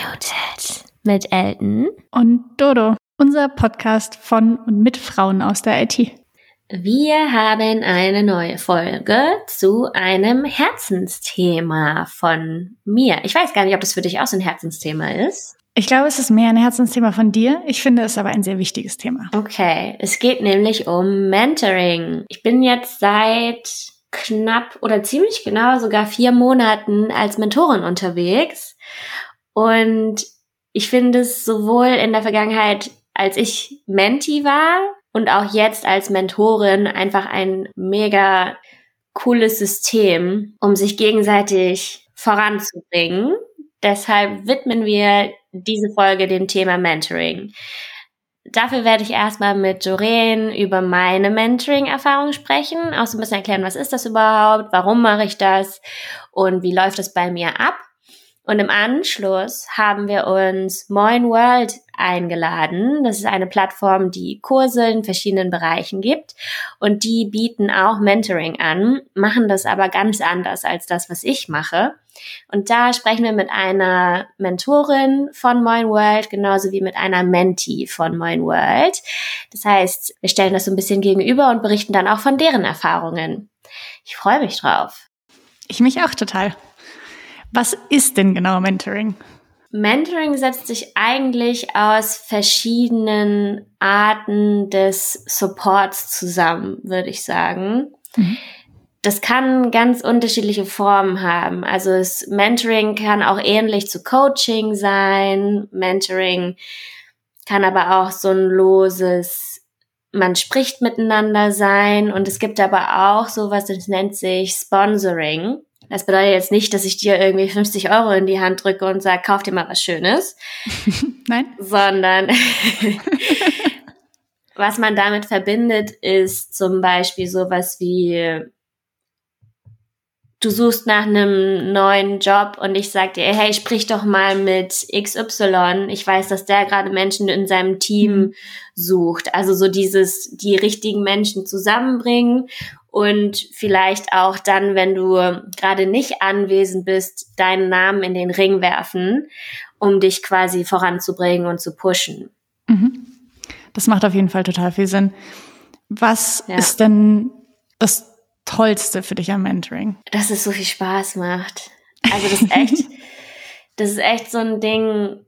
Unmuted mit Elton und Dodo, unser Podcast von und mit Frauen aus der IT. Wir haben eine neue Folge zu einem Herzensthema von mir. Ich weiß gar nicht, ob das für dich auch so ein Herzensthema ist. Ich glaube, es ist mehr ein Herzensthema von dir. Ich finde es aber ein sehr wichtiges Thema. Okay, es geht nämlich um Mentoring. Ich bin jetzt seit knapp oder ziemlich genau sogar vier Monaten als Mentorin unterwegs. Und ich finde es sowohl in der Vergangenheit, als ich Menti war, und auch jetzt als Mentorin einfach ein mega cooles System, um sich gegenseitig voranzubringen. Deshalb widmen wir diese Folge dem Thema Mentoring. Dafür werde ich erstmal mit Doreen über meine Mentoring-Erfahrung sprechen, auch so ein bisschen erklären, was ist das überhaupt, warum mache ich das und wie läuft es bei mir ab. Und im Anschluss haben wir uns Moin World eingeladen. Das ist eine Plattform, die Kurse in verschiedenen Bereichen gibt und die bieten auch Mentoring an, machen das aber ganz anders als das, was ich mache. Und da sprechen wir mit einer Mentorin von Moin World, genauso wie mit einer Mentee von Moin World. Das heißt, wir stellen das so ein bisschen gegenüber und berichten dann auch von deren Erfahrungen. Ich freue mich drauf. Ich mich auch total. Was ist denn genau Mentoring? Mentoring setzt sich eigentlich aus verschiedenen Arten des Supports zusammen, würde ich sagen. Mhm. Das kann ganz unterschiedliche Formen haben. Also das Mentoring kann auch ähnlich zu Coaching sein. Mentoring kann aber auch so ein loses, man spricht miteinander sein. Und es gibt aber auch sowas, das nennt sich Sponsoring. Das bedeutet jetzt nicht, dass ich dir irgendwie 50 Euro in die Hand drücke und sage, kauf dir mal was Schönes. Nein. Sondern was man damit verbindet, ist zum Beispiel sowas wie, du suchst nach einem neuen Job und ich sag dir, hey, sprich doch mal mit XY. Ich weiß, dass der gerade Menschen in seinem Team mhm. sucht. Also so dieses, die richtigen Menschen zusammenbringen und vielleicht auch dann, wenn du gerade nicht anwesend bist, deinen Namen in den Ring werfen, um dich quasi voranzubringen und zu pushen. Mhm. Das macht auf jeden Fall total viel Sinn. Was ja. ist denn das Tollste für dich am Mentoring? Dass es so viel Spaß macht. Also das ist echt, das ist echt so ein Ding,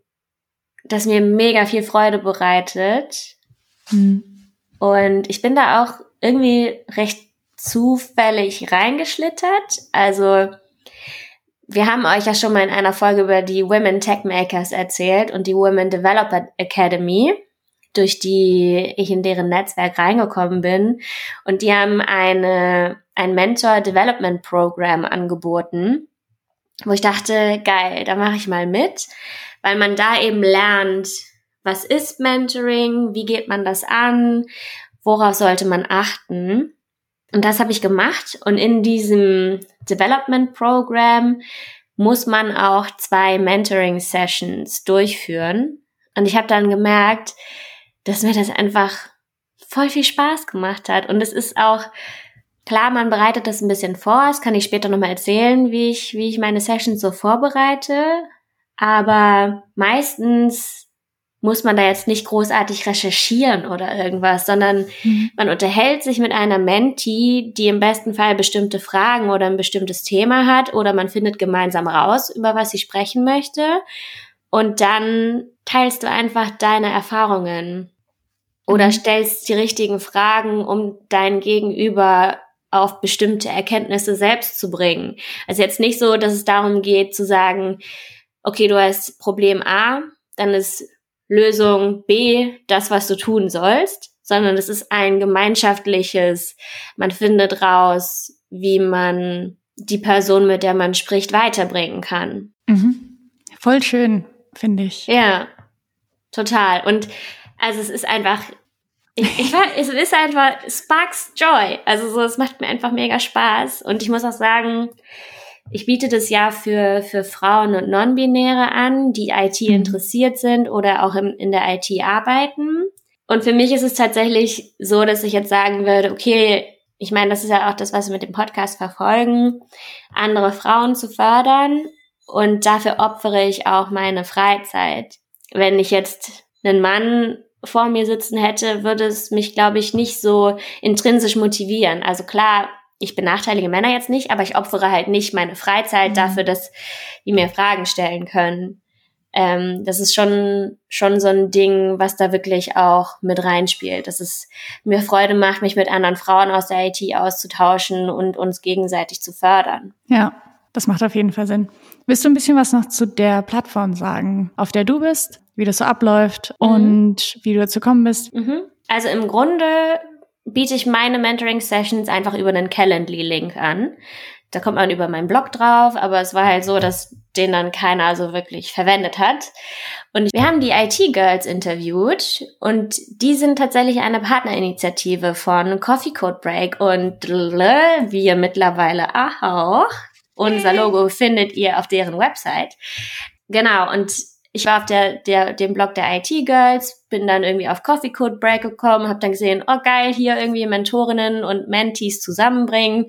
das mir mega viel Freude bereitet. Mhm. Und ich bin da auch irgendwie recht zufällig reingeschlittert. Also wir haben euch ja schon mal in einer Folge über die Women Tech Makers erzählt und die Women Developer Academy, durch die ich in deren Netzwerk reingekommen bin. Und die haben eine, ein Mentor Development Program angeboten, wo ich dachte, geil, da mache ich mal mit, weil man da eben lernt, was ist Mentoring, wie geht man das an, worauf sollte man achten. Und das habe ich gemacht. Und in diesem Development Program muss man auch zwei Mentoring Sessions durchführen. Und ich habe dann gemerkt, dass mir das einfach voll viel Spaß gemacht hat. Und es ist auch klar, man bereitet das ein bisschen vor. Das kann ich später nochmal erzählen, wie ich, wie ich meine Sessions so vorbereite. Aber meistens muss man da jetzt nicht großartig recherchieren oder irgendwas, sondern mhm. man unterhält sich mit einer Mentee, die im besten Fall bestimmte Fragen oder ein bestimmtes Thema hat oder man findet gemeinsam raus, über was sie sprechen möchte. Und dann teilst du einfach deine Erfahrungen oder mhm. stellst die richtigen Fragen, um dein Gegenüber auf bestimmte Erkenntnisse selbst zu bringen. Also jetzt nicht so, dass es darum geht zu sagen, okay, du hast Problem A, dann ist Lösung B das, was du tun sollst, sondern es ist ein gemeinschaftliches, man findet raus, wie man die Person, mit der man spricht, weiterbringen kann. Mhm. Voll schön, finde ich. Ja, total. Und also es ist einfach, ich, ich war, es ist einfach Sparks Joy. Also so, es macht mir einfach mega Spaß. Und ich muss auch sagen, ich biete das ja für, für Frauen und Non-Binäre an, die IT mhm. interessiert sind oder auch im, in der IT arbeiten. Und für mich ist es tatsächlich so, dass ich jetzt sagen würde, okay, ich meine, das ist ja auch das, was wir mit dem Podcast verfolgen, andere Frauen zu fördern und dafür opfere ich auch meine Freizeit. Wenn ich jetzt einen Mann vor mir sitzen hätte, würde es mich, glaube ich, nicht so intrinsisch motivieren. Also klar, ich benachteilige Männer jetzt nicht, aber ich opfere halt nicht meine Freizeit mhm. dafür, dass die mir Fragen stellen können. Ähm, das ist schon, schon so ein Ding, was da wirklich auch mit reinspielt. Dass es mir Freude macht, mich mit anderen Frauen aus der IT auszutauschen und uns gegenseitig zu fördern. Ja, das macht auf jeden Fall Sinn. Willst du ein bisschen was noch zu der Plattform sagen, auf der du bist, wie das so abläuft mhm. und wie du dazu gekommen bist? Mhm. Also im Grunde biete ich meine Mentoring-Sessions einfach über einen Calendly-Link an. Da kommt man über meinen Blog drauf, aber es war halt so, dass den dann keiner so wirklich verwendet hat. Und wir haben die IT-Girls interviewt und die sind tatsächlich eine Partnerinitiative von Coffee Code Break und wir mittlerweile auch. Unser Logo findet ihr auf deren Website. Genau, und ich war auf der, der, dem Blog der IT-Girls, bin dann irgendwie auf Coffee Code Break gekommen, habe dann gesehen, oh geil, hier irgendwie Mentorinnen und Mentees zusammenbringen.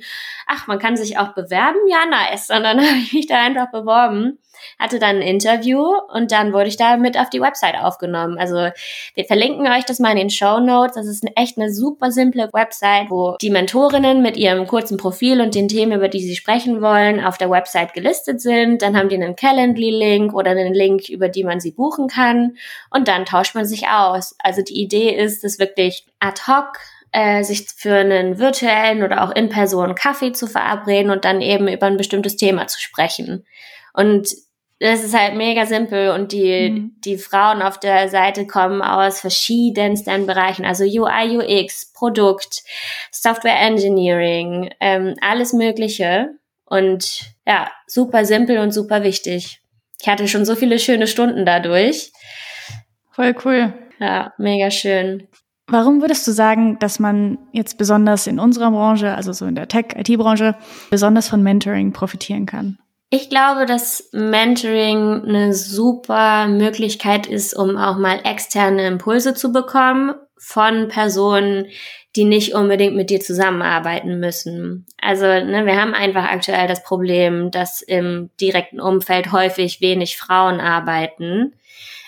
Ach, man kann sich auch bewerben? Ja, nice. Und dann habe ich mich da einfach beworben hatte dann ein Interview und dann wurde ich da mit auf die Website aufgenommen. Also wir verlinken euch das mal in den Show Notes. Das ist echt eine super simple Website, wo die Mentorinnen mit ihrem kurzen Profil und den Themen, über die sie sprechen wollen, auf der Website gelistet sind. Dann haben die einen Calendly-Link oder einen Link, über die man sie buchen kann. Und dann tauscht man sich aus. Also die Idee ist, es wirklich ad hoc äh, sich für einen virtuellen oder auch in Person Kaffee zu verabreden und dann eben über ein bestimmtes Thema zu sprechen. Und das ist halt mega simpel und die, mhm. die Frauen auf der Seite kommen aus verschiedensten Bereichen, also UI, UX, Produkt, Software Engineering, ähm, alles Mögliche. Und ja, super simpel und super wichtig. Ich hatte schon so viele schöne Stunden dadurch. Voll cool. Ja, mega schön. Warum würdest du sagen, dass man jetzt besonders in unserer Branche, also so in der Tech-IT-Branche, besonders von Mentoring profitieren kann? Ich glaube, dass Mentoring eine super Möglichkeit ist, um auch mal externe Impulse zu bekommen von Personen, die nicht unbedingt mit dir zusammenarbeiten müssen. Also ne, wir haben einfach aktuell das Problem, dass im direkten Umfeld häufig wenig Frauen arbeiten.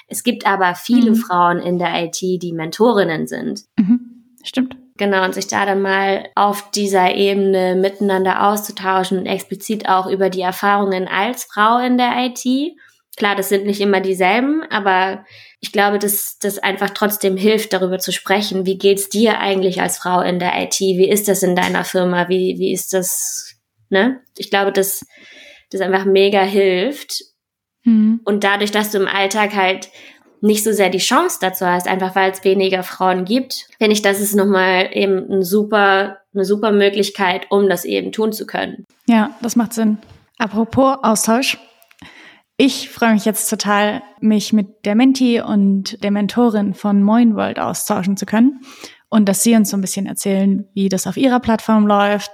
Es gibt aber viele mhm. Frauen in der IT, die Mentorinnen sind. Mhm. Stimmt. Genau, und sich da dann mal auf dieser Ebene miteinander auszutauschen und explizit auch über die Erfahrungen als Frau in der IT. Klar, das sind nicht immer dieselben, aber ich glaube, dass das einfach trotzdem hilft, darüber zu sprechen. Wie geht's dir eigentlich als Frau in der IT? Wie ist das in deiner Firma? Wie, wie ist das, ne? Ich glaube, dass das einfach mega hilft. Mhm. Und dadurch, dass du im Alltag halt nicht so sehr die Chance dazu hast, einfach weil es weniger Frauen gibt, finde ich, das ist nochmal eben ein super, eine super Möglichkeit, um das eben tun zu können. Ja, das macht Sinn. Apropos Austausch. Ich freue mich jetzt total, mich mit der Menti und der Mentorin von Moin World austauschen zu können und dass sie uns so ein bisschen erzählen, wie das auf ihrer Plattform läuft,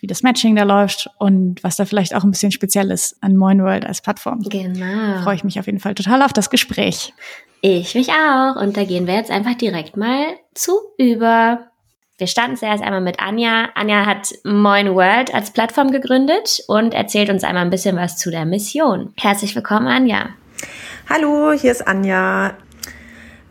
wie das Matching da läuft und was da vielleicht auch ein bisschen speziell ist an Moin World als Plattform. Genau. Freue ich mich auf jeden Fall total auf das Gespräch. Ich mich auch. Und da gehen wir jetzt einfach direkt mal zu über. Wir starten zuerst einmal mit Anja. Anja hat Moin World als Plattform gegründet und erzählt uns einmal ein bisschen was zu der Mission. Herzlich willkommen, Anja. Hallo, hier ist Anja.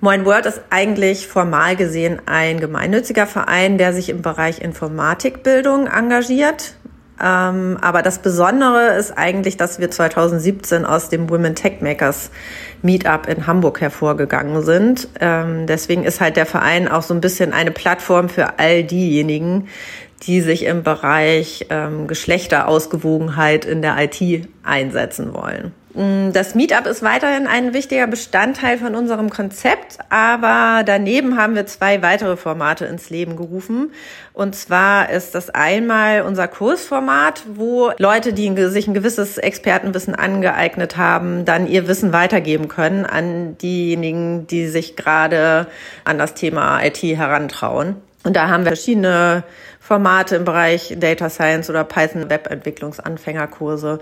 Moin World ist eigentlich formal gesehen ein gemeinnütziger Verein, der sich im Bereich Informatikbildung engagiert. Ähm, aber das Besondere ist eigentlich, dass wir 2017 aus dem Women Tech Makers Meetup in Hamburg hervorgegangen sind. Ähm, deswegen ist halt der Verein auch so ein bisschen eine Plattform für all diejenigen, die sich im Bereich ähm, Geschlechterausgewogenheit in der IT einsetzen wollen. Mm, das Meetup ist weiterhin ein wichtiger Bestandteil von unserem Konzept, aber daneben haben wir zwei weitere Formate ins Leben gerufen. Und zwar ist das einmal unser Kursformat, wo Leute, die sich ein gewisses Expertenwissen angeeignet haben, dann ihr Wissen weitergeben können an diejenigen, die sich gerade an das Thema IT herantrauen. Und da haben wir verschiedene Formate im Bereich Data Science oder Python Webentwicklungsanfängerkurse.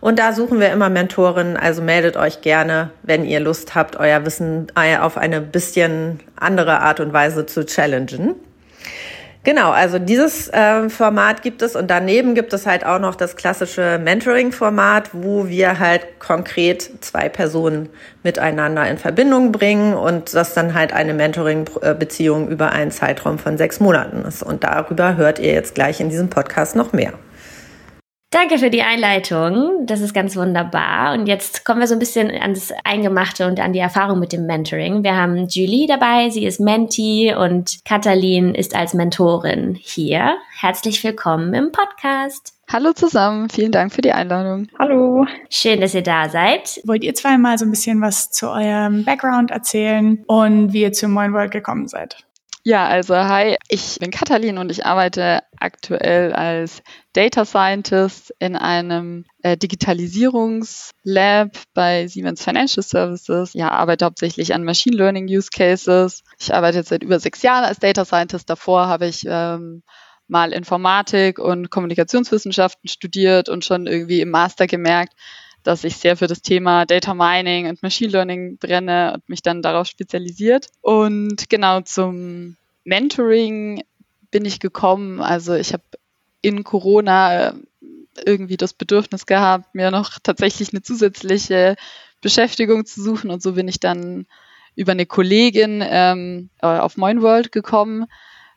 Und da suchen wir immer Mentoren, also meldet euch gerne, wenn ihr Lust habt, euer Wissen auf eine bisschen andere Art und Weise zu challengen. Genau, also dieses äh, Format gibt es und daneben gibt es halt auch noch das klassische Mentoring-Format, wo wir halt konkret zwei Personen miteinander in Verbindung bringen und das dann halt eine Mentoring-Beziehung über einen Zeitraum von sechs Monaten ist. Und darüber hört ihr jetzt gleich in diesem Podcast noch mehr. Danke für die Einleitung. Das ist ganz wunderbar. Und jetzt kommen wir so ein bisschen ans Eingemachte und an die Erfahrung mit dem Mentoring. Wir haben Julie dabei. Sie ist Mentee und Katalin ist als Mentorin hier. Herzlich willkommen im Podcast. Hallo zusammen, vielen Dank für die Einladung. Hallo. Schön, dass ihr da seid. Wollt ihr zwei mal so ein bisschen was zu eurem Background erzählen und wie ihr zu Moin World gekommen seid? Ja, also hi, ich bin Katalin und ich arbeite aktuell als Data Scientist in einem äh, Digitalisierungslab bei Siemens Financial Services. Ja, arbeite hauptsächlich an Machine Learning Use Cases. Ich arbeite jetzt seit über sechs Jahren als Data Scientist. Davor habe ich ähm, mal Informatik und Kommunikationswissenschaften studiert und schon irgendwie im Master gemerkt, dass ich sehr für das Thema Data Mining und Machine Learning brenne und mich dann darauf spezialisiert. Und genau zum Mentoring bin ich gekommen. Also ich habe in Corona äh, irgendwie das Bedürfnis gehabt, mir noch tatsächlich eine zusätzliche Beschäftigung zu suchen. Und so bin ich dann über eine Kollegin ähm, äh, auf Moinworld gekommen.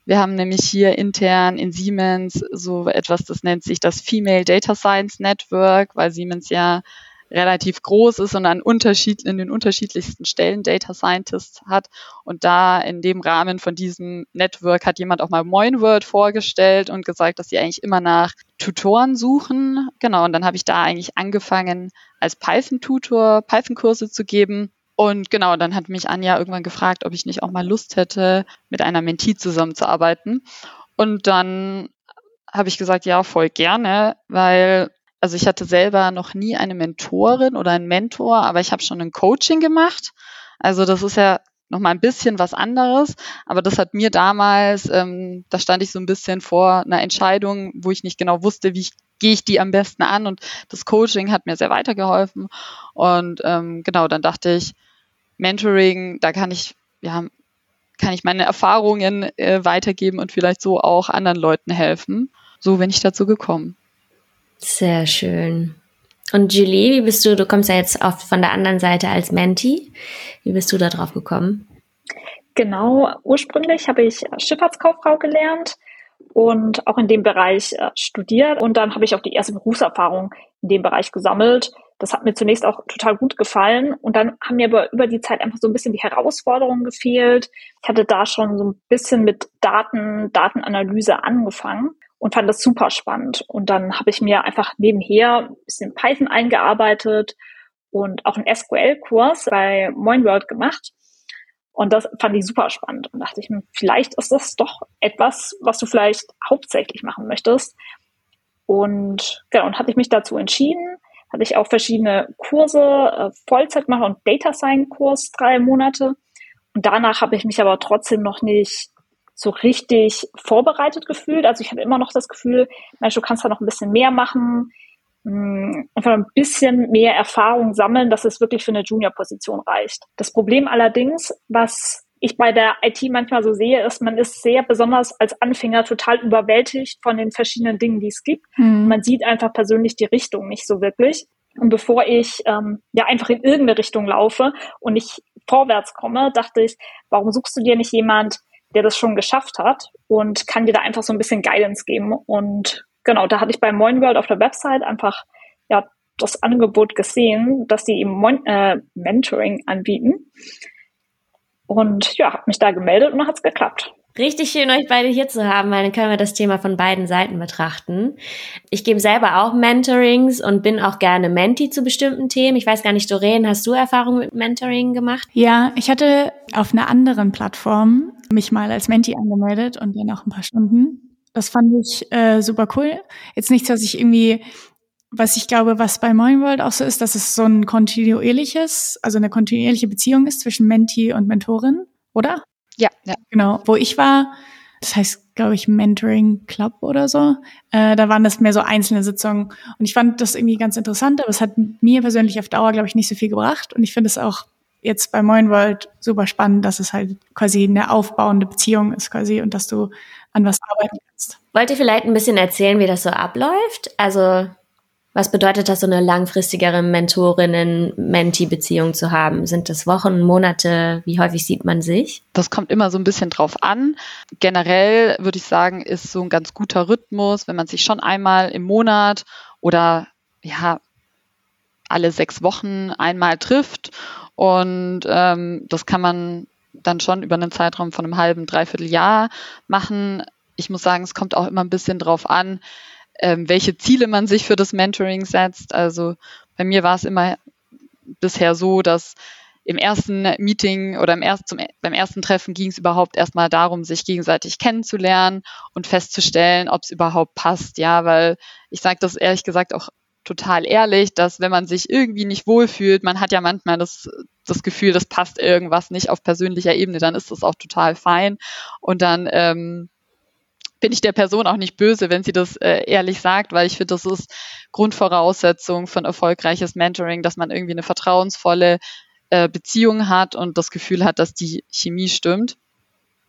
Wir haben nämlich hier intern in Siemens so etwas, das nennt sich das Female Data Science Network, weil Siemens ja relativ groß ist und an Unterschied, in den unterschiedlichsten Stellen Data Scientists hat. Und da in dem Rahmen von diesem Network hat jemand auch mal MoinWord vorgestellt und gesagt, dass sie eigentlich immer nach Tutoren suchen. Genau, und dann habe ich da eigentlich angefangen, als Python-Tutor Python-Kurse zu geben. Und genau, dann hat mich Anja irgendwann gefragt, ob ich nicht auch mal Lust hätte, mit einer Mentee zusammenzuarbeiten. Und dann habe ich gesagt, ja, voll gerne, weil also ich hatte selber noch nie eine Mentorin oder einen Mentor, aber ich habe schon ein Coaching gemacht. Also das ist ja noch mal ein bisschen was anderes, aber das hat mir damals, ähm, da stand ich so ein bisschen vor einer Entscheidung, wo ich nicht genau wusste, wie ich, gehe ich die am besten an und das Coaching hat mir sehr weitergeholfen und ähm, genau, dann dachte ich, Mentoring, da kann ich ja kann ich meine Erfahrungen äh, weitergeben und vielleicht so auch anderen Leuten helfen. So bin ich dazu gekommen. Sehr schön. Und Julie, wie bist du, du kommst ja jetzt oft von der anderen Seite als Menti. Wie bist du da drauf gekommen? Genau, ursprünglich habe ich Schifffahrtskauffrau gelernt und auch in dem Bereich äh, studiert. Und dann habe ich auch die erste Berufserfahrung in dem Bereich gesammelt. Das hat mir zunächst auch total gut gefallen. Und dann haben mir aber über die Zeit einfach so ein bisschen die Herausforderungen gefehlt. Ich hatte da schon so ein bisschen mit Daten, Datenanalyse angefangen und fand das super spannend. Und dann habe ich mir einfach nebenher ein bisschen Python eingearbeitet und auch einen SQL-Kurs bei MoinWorld gemacht. Und das fand ich super spannend und dachte ich mir, vielleicht ist das doch etwas, was du vielleicht hauptsächlich machen möchtest. Und genau, und hatte ich mich dazu entschieden, hatte ich auch verschiedene Kurse, äh, Vollzeit machen und Data Science Kurs drei Monate. Und danach habe ich mich aber trotzdem noch nicht so richtig vorbereitet gefühlt. Also ich hatte immer noch das Gefühl, Mensch, du kannst da noch ein bisschen mehr machen, hm, einfach ein bisschen mehr Erfahrung sammeln, dass es wirklich für eine Junior-Position reicht. Das Problem allerdings, was ich bei der IT manchmal so sehe, ist, man ist sehr besonders als Anfänger total überwältigt von den verschiedenen Dingen, die es gibt. Mhm. Man sieht einfach persönlich die Richtung nicht so wirklich. Und bevor ich ähm, ja einfach in irgendeine Richtung laufe und nicht vorwärts komme, dachte ich, warum suchst du dir nicht jemand, der das schon geschafft hat und kann dir da einfach so ein bisschen Guidance geben. Und genau, da hatte ich bei MoinWorld auf der Website einfach ja das Angebot gesehen, dass die eben Mon äh, Mentoring anbieten. Und ja, habe mich da gemeldet und dann hat's geklappt. Richtig schön, euch beide hier zu haben, weil dann können wir das Thema von beiden Seiten betrachten. Ich gebe selber auch Mentorings und bin auch gerne Menti zu bestimmten Themen. Ich weiß gar nicht, Doreen, hast du Erfahrung mit Mentoring gemacht? Ja, ich hatte auf einer anderen Plattform mich mal als Menti angemeldet und dann auch ein paar Stunden. Das fand ich äh, super cool. Jetzt nichts, was ich irgendwie, was ich glaube, was bei MoinWorld auch so ist, dass es so ein kontinuierliches, also eine kontinuierliche Beziehung ist zwischen Menti und Mentorin, oder? Ja, ja. Genau. Wo ich war, das heißt, glaube ich, Mentoring Club oder so. Äh, da waren das mehr so einzelne Sitzungen. Und ich fand das irgendwie ganz interessant, aber es hat mir persönlich auf Dauer, glaube ich, nicht so viel gebracht. Und ich finde es auch jetzt bei Moin World super spannend, dass es halt quasi eine aufbauende Beziehung ist quasi und dass du an was arbeiten kannst. Wollt ihr vielleicht ein bisschen erzählen, wie das so abläuft? Also was bedeutet das, so eine langfristigere Mentorinnen-Mentee-Beziehung zu haben? Sind das Wochen, Monate? Wie häufig sieht man sich? Das kommt immer so ein bisschen drauf an. Generell würde ich sagen, ist so ein ganz guter Rhythmus, wenn man sich schon einmal im Monat oder ja, alle sechs Wochen einmal trifft. Und ähm, das kann man dann schon über einen Zeitraum von einem halben, dreiviertel Jahr machen. Ich muss sagen, es kommt auch immer ein bisschen drauf an, ähm, welche Ziele man sich für das Mentoring setzt. Also bei mir war es immer bisher so, dass im ersten Meeting oder im erst, zum, beim ersten Treffen ging es überhaupt erstmal darum, sich gegenseitig kennenzulernen und festzustellen, ob es überhaupt passt. Ja, weil ich sage das ehrlich gesagt auch total ehrlich, dass wenn man sich irgendwie nicht wohlfühlt, man hat ja manchmal das, das Gefühl, das passt irgendwas nicht auf persönlicher Ebene, dann ist das auch total fein. Und dann ähm, bin ich der Person auch nicht böse, wenn sie das äh, ehrlich sagt, weil ich finde, das ist Grundvoraussetzung von erfolgreiches Mentoring, dass man irgendwie eine vertrauensvolle äh, Beziehung hat und das Gefühl hat, dass die Chemie stimmt.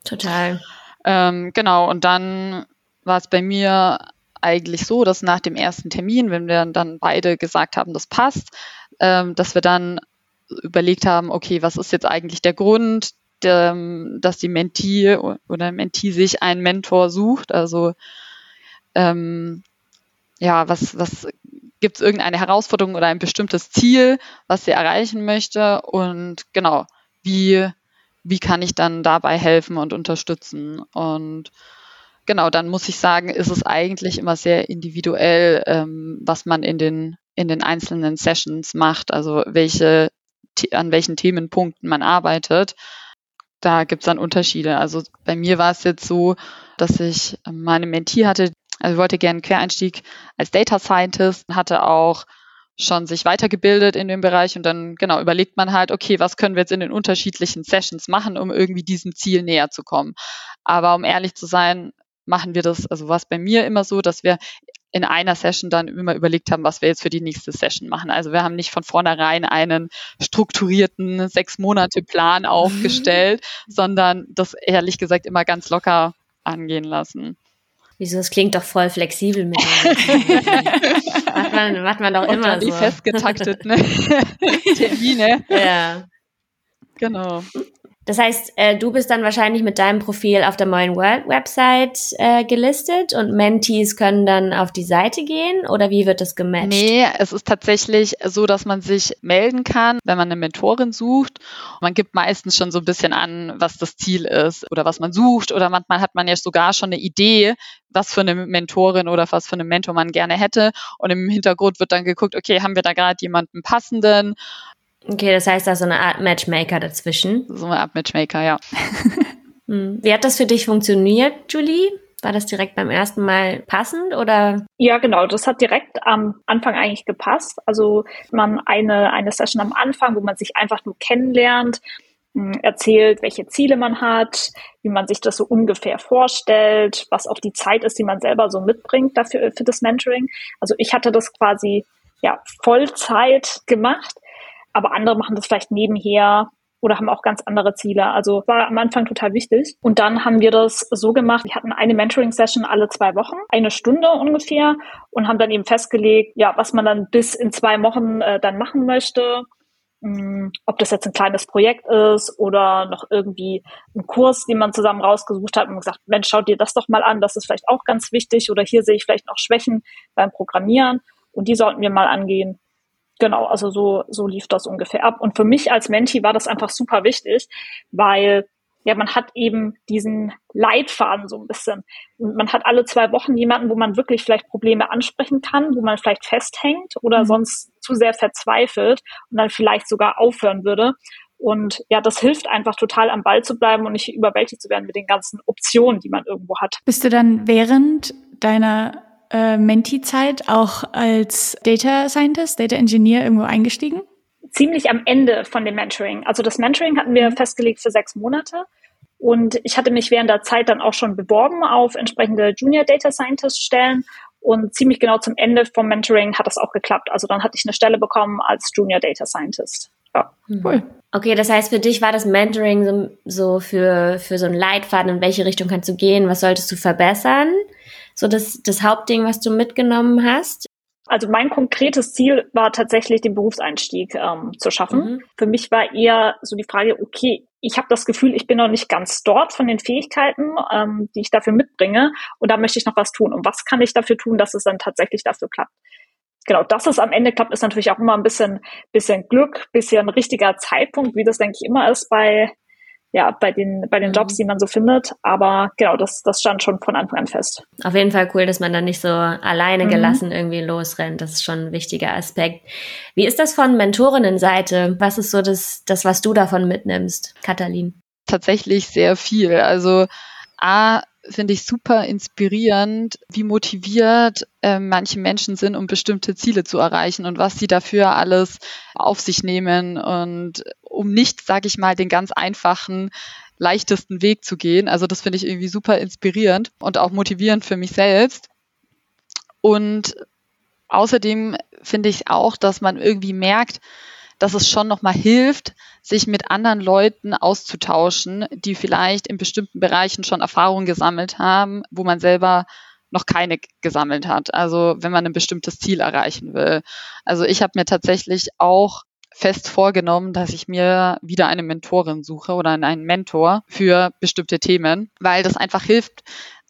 Total. Ähm, genau, und dann war es bei mir eigentlich so, dass nach dem ersten Termin, wenn wir dann beide gesagt haben, das passt, ähm, dass wir dann überlegt haben, okay, was ist jetzt eigentlich der Grund, ähm, dass die Mentee oder Mentee sich einen Mentor sucht. Also ähm, ja, was, was gibt es irgendeine Herausforderung oder ein bestimmtes Ziel, was sie erreichen möchte und genau, wie, wie kann ich dann dabei helfen und unterstützen? Und genau, dann muss ich sagen, ist es eigentlich immer sehr individuell, ähm, was man in den, in den einzelnen Sessions macht, also welche, an welchen Themenpunkten man arbeitet da gibt es dann Unterschiede. Also bei mir war es jetzt so, dass ich meine Mentee hatte, also wollte gerne Quereinstieg als Data Scientist, hatte auch schon sich weitergebildet in dem Bereich und dann genau überlegt man halt, okay, was können wir jetzt in den unterschiedlichen Sessions machen, um irgendwie diesem Ziel näher zu kommen. Aber um ehrlich zu sein, machen wir das, also war es bei mir immer so, dass wir in einer Session dann immer überlegt haben, was wir jetzt für die nächste Session machen. Also wir haben nicht von vornherein einen strukturierten sechs Monate Plan aufgestellt, mhm. sondern das ehrlich gesagt immer ganz locker angehen lassen. Wieso? Das klingt doch voll flexibel mit macht, man, macht man doch Und immer so. festgetaktet, ne? Termine. Ja. Genau. Das heißt, äh, du bist dann wahrscheinlich mit deinem Profil auf der Moin World Website äh, gelistet und Mentees können dann auf die Seite gehen oder wie wird das gematcht? Nee, es ist tatsächlich so, dass man sich melden kann, wenn man eine Mentorin sucht. Man gibt meistens schon so ein bisschen an, was das Ziel ist oder was man sucht oder manchmal hat man ja sogar schon eine Idee, was für eine Mentorin oder was für einen Mentor man gerne hätte. Und im Hintergrund wird dann geguckt, okay, haben wir da gerade jemanden passenden? Okay, das heißt da so eine Art Matchmaker dazwischen. So eine Art Matchmaker, ja. Hm. Wie hat das für dich funktioniert, Julie? War das direkt beim ersten Mal passend oder? Ja, genau. Das hat direkt am Anfang eigentlich gepasst. Also man eine, eine Session am Anfang, wo man sich einfach nur kennenlernt, hm, erzählt, welche Ziele man hat, wie man sich das so ungefähr vorstellt, was auch die Zeit ist, die man selber so mitbringt dafür, für das Mentoring. Also ich hatte das quasi, ja, Vollzeit gemacht aber andere machen das vielleicht nebenher oder haben auch ganz andere Ziele. Also war am Anfang total wichtig. Und dann haben wir das so gemacht, wir hatten eine Mentoring-Session alle zwei Wochen, eine Stunde ungefähr und haben dann eben festgelegt, ja, was man dann bis in zwei Wochen äh, dann machen möchte. Hm, ob das jetzt ein kleines Projekt ist oder noch irgendwie ein Kurs, den man zusammen rausgesucht hat und gesagt, Mensch, schaut dir das doch mal an, das ist vielleicht auch ganz wichtig oder hier sehe ich vielleicht noch Schwächen beim Programmieren und die sollten wir mal angehen. Genau, also so, so lief das ungefähr ab. Und für mich als Menti war das einfach super wichtig, weil ja, man hat eben diesen Leitfaden so ein bisschen. Man hat alle zwei Wochen jemanden, wo man wirklich vielleicht Probleme ansprechen kann, wo man vielleicht festhängt oder mhm. sonst zu sehr verzweifelt und dann vielleicht sogar aufhören würde. Und ja, das hilft einfach total am Ball zu bleiben und nicht überwältigt zu werden mit den ganzen Optionen, die man irgendwo hat. Bist du dann während deiner äh, Menti-Zeit auch als Data Scientist, Data Engineer irgendwo eingestiegen? Ziemlich am Ende von dem Mentoring. Also das Mentoring hatten wir mhm. festgelegt für sechs Monate. Und ich hatte mich während der Zeit dann auch schon beworben auf entsprechende Junior Data Scientist Stellen. Und ziemlich genau zum Ende vom Mentoring hat das auch geklappt. Also dann hatte ich eine Stelle bekommen als Junior Data Scientist. Ja, hm. cool. Okay, das heißt, für dich war das Mentoring so, so für, für so ein Leitfaden, in welche Richtung kannst du gehen, was solltest du verbessern? So das, das Hauptding, was du mitgenommen hast? Also mein konkretes Ziel war tatsächlich, den Berufseinstieg ähm, zu schaffen. Mhm. Für mich war eher so die Frage, okay, ich habe das Gefühl, ich bin noch nicht ganz dort von den Fähigkeiten, ähm, die ich dafür mitbringe. Und da möchte ich noch was tun. Und was kann ich dafür tun, dass es dann tatsächlich dafür klappt? Genau, dass es am Ende klappt, ist natürlich auch immer ein bisschen, bisschen Glück, bisschen richtiger Zeitpunkt, wie das, denke ich, immer ist bei, ja, bei den, bei den Jobs, mhm. die man so findet. Aber genau, das, das stand schon von Anfang an fest. Auf jeden Fall cool, dass man dann nicht so alleine mhm. gelassen irgendwie losrennt. Das ist schon ein wichtiger Aspekt. Wie ist das von Mentorinnenseite? Was ist so das, das, was du davon mitnimmst, Katalin? Tatsächlich sehr viel. Also A, finde ich super inspirierend, wie motiviert äh, manche Menschen sind, um bestimmte Ziele zu erreichen und was sie dafür alles auf sich nehmen und um nicht, sage ich mal, den ganz einfachen leichtesten Weg zu gehen. Also das finde ich irgendwie super inspirierend und auch motivierend für mich selbst. Und außerdem finde ich auch, dass man irgendwie merkt, dass es schon nochmal hilft, sich mit anderen Leuten auszutauschen, die vielleicht in bestimmten Bereichen schon Erfahrungen gesammelt haben, wo man selber noch keine gesammelt hat. Also wenn man ein bestimmtes Ziel erreichen will. Also ich habe mir tatsächlich auch fest vorgenommen, dass ich mir wieder eine Mentorin suche oder einen Mentor für bestimmte Themen, weil das einfach hilft,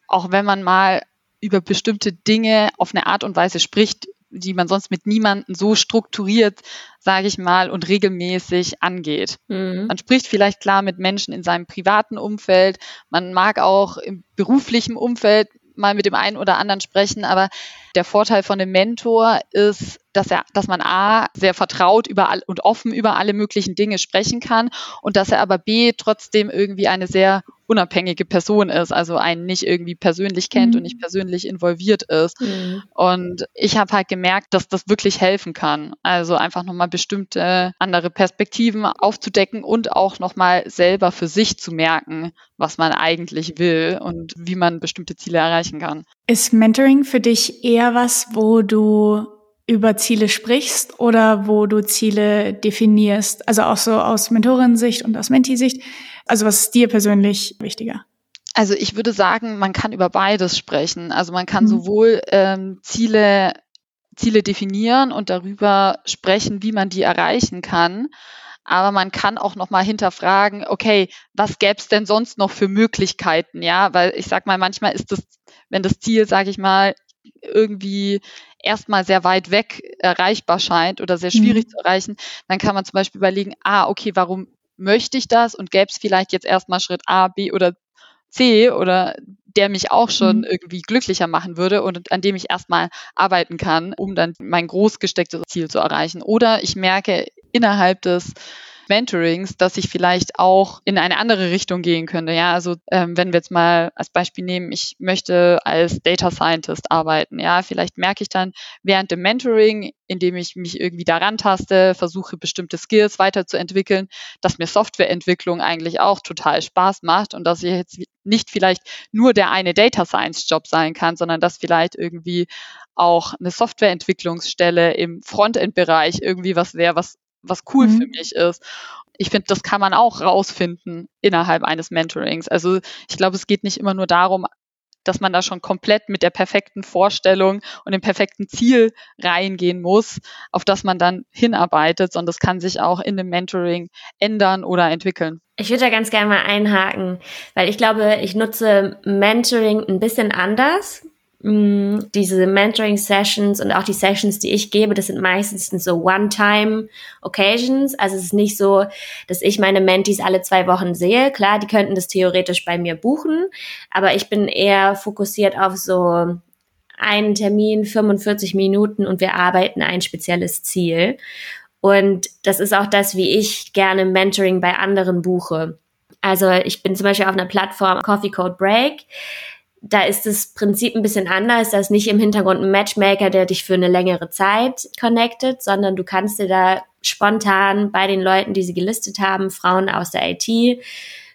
auch wenn man mal über bestimmte Dinge auf eine Art und Weise spricht, die man sonst mit niemandem so strukturiert, sage ich mal, und regelmäßig angeht. Mhm. Man spricht vielleicht klar mit Menschen in seinem privaten Umfeld, man mag auch im beruflichen Umfeld mal mit dem einen oder anderen sprechen, aber der Vorteil von dem Mentor ist, dass er, dass man A, sehr vertraut über all, und offen über alle möglichen Dinge sprechen kann und dass er aber B, trotzdem irgendwie eine sehr unabhängige Person ist, also einen nicht irgendwie persönlich kennt mhm. und nicht persönlich involviert ist. Mhm. Und ich habe halt gemerkt, dass das wirklich helfen kann. Also einfach nochmal bestimmte andere Perspektiven aufzudecken und auch nochmal selber für sich zu merken, was man eigentlich will und wie man bestimmte Ziele erreichen kann. Ist Mentoring für dich eher was, wo du über Ziele sprichst oder wo du Ziele definierst? Also auch so aus Mentorensicht und aus Mentee-Sicht. Also was ist dir persönlich wichtiger? Also ich würde sagen, man kann über beides sprechen. Also man kann mhm. sowohl ähm, Ziele, Ziele definieren und darüber sprechen, wie man die erreichen kann. Aber man kann auch noch mal hinterfragen, okay, was gäbe es denn sonst noch für Möglichkeiten? Ja, weil ich sag mal, manchmal ist das, wenn das Ziel, sage ich mal, irgendwie erstmal sehr weit weg erreichbar scheint oder sehr schwierig mhm. zu erreichen, dann kann man zum Beispiel überlegen, ah, okay, warum möchte ich das und gäbe es vielleicht jetzt erstmal Schritt A, B oder C oder der mich auch schon mhm. irgendwie glücklicher machen würde und an dem ich erstmal arbeiten kann, um dann mein groß gestecktes Ziel zu erreichen. Oder ich merke innerhalb des Mentorings, dass ich vielleicht auch in eine andere Richtung gehen könnte. Ja, also ähm, wenn wir jetzt mal als Beispiel nehmen, ich möchte als Data Scientist arbeiten. Ja, vielleicht merke ich dann während dem Mentoring, indem ich mich irgendwie daran taste, versuche bestimmte Skills weiterzuentwickeln, dass mir Softwareentwicklung eigentlich auch total Spaß macht und dass ich jetzt nicht vielleicht nur der eine Data Science Job sein kann, sondern dass vielleicht irgendwie auch eine Softwareentwicklungsstelle im Frontend-Bereich irgendwie was wäre, was was cool mhm. für mich ist. Ich finde, das kann man auch rausfinden innerhalb eines Mentorings. Also ich glaube, es geht nicht immer nur darum, dass man da schon komplett mit der perfekten Vorstellung und dem perfekten Ziel reingehen muss, auf das man dann hinarbeitet, sondern das kann sich auch in dem Mentoring ändern oder entwickeln. Ich würde da ganz gerne mal einhaken, weil ich glaube, ich nutze Mentoring ein bisschen anders Mm, diese Mentoring-Sessions und auch die Sessions, die ich gebe, das sind meistens so One-Time-Occasions. Also es ist nicht so, dass ich meine Mentees alle zwei Wochen sehe. Klar, die könnten das theoretisch bei mir buchen, aber ich bin eher fokussiert auf so einen Termin, 45 Minuten und wir arbeiten ein spezielles Ziel. Und das ist auch das, wie ich gerne Mentoring bei anderen buche. Also ich bin zum Beispiel auf einer Plattform Coffee Code Break da ist das Prinzip ein bisschen anders. Da ist nicht im Hintergrund ein Matchmaker, der dich für eine längere Zeit connectet, sondern du kannst dir da spontan bei den Leuten, die sie gelistet haben, Frauen aus der IT,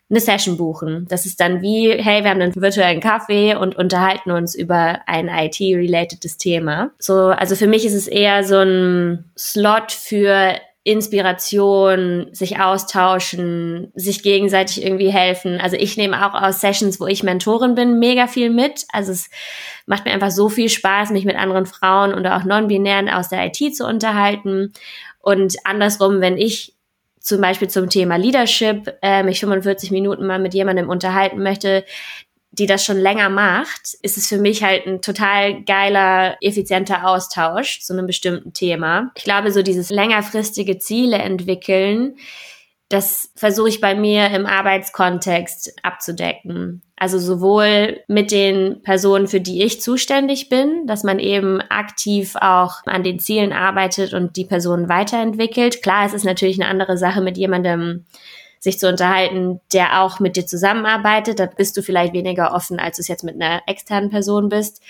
eine Session buchen. Das ist dann wie, hey, wir haben einen virtuellen Kaffee und unterhalten uns über ein IT-relatedes Thema. So, also für mich ist es eher so ein Slot für Inspiration, sich austauschen, sich gegenseitig irgendwie helfen. Also ich nehme auch aus Sessions, wo ich Mentorin bin, mega viel mit. Also es macht mir einfach so viel Spaß, mich mit anderen Frauen oder auch Non-Binären aus der IT zu unterhalten. Und andersrum, wenn ich zum Beispiel zum Thema Leadership äh, mich 45 Minuten mal mit jemandem unterhalten möchte, die das schon länger macht, ist es für mich halt ein total geiler, effizienter Austausch zu einem bestimmten Thema. Ich glaube, so dieses längerfristige Ziele entwickeln, das versuche ich bei mir im Arbeitskontext abzudecken. Also sowohl mit den Personen, für die ich zuständig bin, dass man eben aktiv auch an den Zielen arbeitet und die Personen weiterentwickelt. Klar, es ist natürlich eine andere Sache mit jemandem, sich zu unterhalten, der auch mit dir zusammenarbeitet. Da bist du vielleicht weniger offen, als du es jetzt mit einer externen Person bist.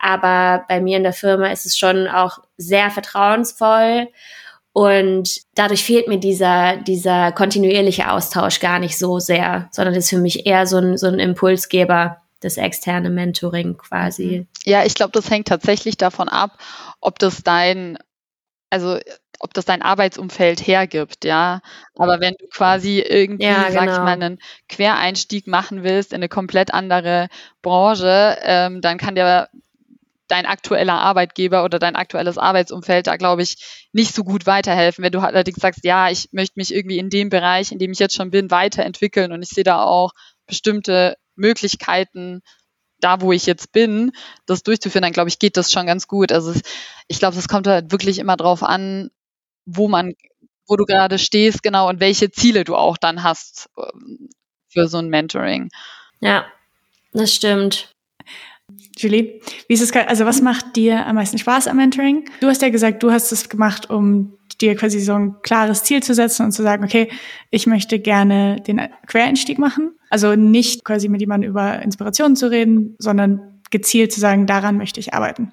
Aber bei mir in der Firma ist es schon auch sehr vertrauensvoll. Und dadurch fehlt mir dieser, dieser kontinuierliche Austausch gar nicht so sehr, sondern ist für mich eher so ein, so ein Impulsgeber, das externe Mentoring quasi. Ja, ich glaube, das hängt tatsächlich davon ab, ob das dein, also ob das dein Arbeitsumfeld hergibt, ja. Aber wenn du quasi irgendwie, ja, genau. sag ich genau. mal, einen Quereinstieg machen willst in eine komplett andere Branche, ähm, dann kann der dein aktueller Arbeitgeber oder dein aktuelles Arbeitsumfeld da, glaube ich, nicht so gut weiterhelfen. Wenn du allerdings sagst, ja, ich möchte mich irgendwie in dem Bereich, in dem ich jetzt schon bin, weiterentwickeln und ich sehe da auch bestimmte Möglichkeiten, da wo ich jetzt bin, das durchzuführen, dann glaube ich, geht das schon ganz gut. Also ich glaube, es kommt halt wirklich immer drauf an, wo man, wo du gerade stehst, genau, und welche Ziele du auch dann hast ähm, für so ein Mentoring. Ja, das stimmt. Julie, wie ist es, also was macht dir am meisten Spaß am Mentoring? Du hast ja gesagt, du hast es gemacht, um dir quasi so ein klares Ziel zu setzen und zu sagen, okay, ich möchte gerne den Quereinstieg machen. Also nicht quasi mit jemandem über Inspirationen zu reden, sondern gezielt zu sagen, daran möchte ich arbeiten.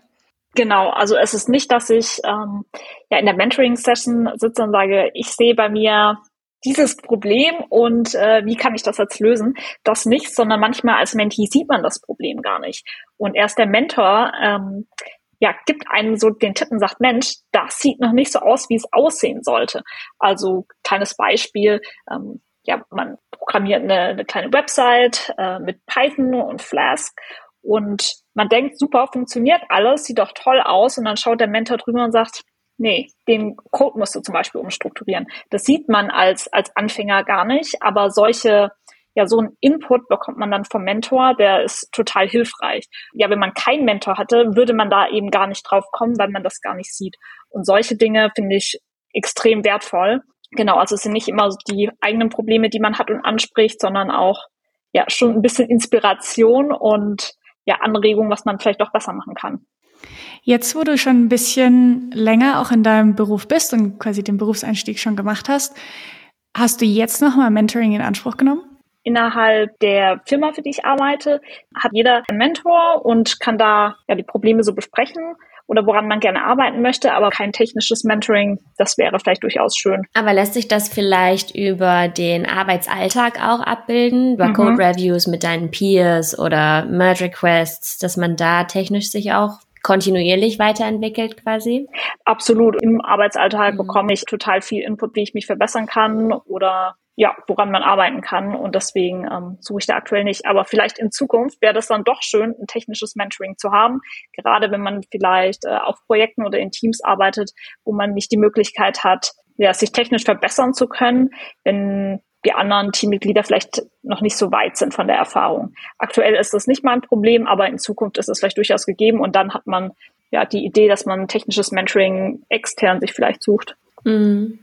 Genau, also es ist nicht, dass ich ähm, ja in der Mentoring-Session sitze und sage, ich sehe bei mir dieses Problem und äh, wie kann ich das jetzt lösen? Das nicht, sondern manchmal als Mentee sieht man das Problem gar nicht. Und erst der Mentor ähm, ja, gibt einem so den Tipp und sagt, Mensch, das sieht noch nicht so aus, wie es aussehen sollte. Also kleines Beispiel, ähm, ja, man programmiert eine, eine kleine Website äh, mit Python und Flask und man denkt, super, funktioniert alles, sieht doch toll aus und dann schaut der Mentor drüber und sagt, nee, den Code musst du zum Beispiel umstrukturieren. Das sieht man als, als Anfänger gar nicht, aber solche, ja, so ein Input bekommt man dann vom Mentor, der ist total hilfreich. Ja, wenn man keinen Mentor hatte, würde man da eben gar nicht drauf kommen, weil man das gar nicht sieht. Und solche Dinge finde ich extrem wertvoll. Genau, also es sind nicht immer die eigenen Probleme, die man hat und anspricht, sondern auch ja schon ein bisschen Inspiration und ja Anregung, was man vielleicht doch besser machen kann. Jetzt, wo du schon ein bisschen länger auch in deinem Beruf bist und quasi den Berufseinstieg schon gemacht hast, hast du jetzt nochmal Mentoring in Anspruch genommen? Innerhalb der Firma, für die ich arbeite, hat jeder einen Mentor und kann da ja die Probleme so besprechen oder woran man gerne arbeiten möchte, aber kein technisches Mentoring, das wäre vielleicht durchaus schön. Aber lässt sich das vielleicht über den Arbeitsalltag auch abbilden, über mhm. Code Reviews mit deinen Peers oder Merge Requests, dass man da technisch sich auch kontinuierlich weiterentwickelt quasi? Absolut. Im Arbeitsalltag mhm. bekomme ich total viel Input, wie ich mich verbessern kann oder ja, woran man arbeiten kann. Und deswegen ähm, suche ich da aktuell nicht. Aber vielleicht in Zukunft wäre das dann doch schön, ein technisches Mentoring zu haben. Gerade wenn man vielleicht äh, auf Projekten oder in Teams arbeitet, wo man nicht die Möglichkeit hat, ja, sich technisch verbessern zu können, wenn die anderen Teammitglieder vielleicht noch nicht so weit sind von der Erfahrung. Aktuell ist das nicht mein Problem, aber in Zukunft ist es vielleicht durchaus gegeben und dann hat man ja die Idee, dass man technisches Mentoring extern sich vielleicht sucht. Mhm.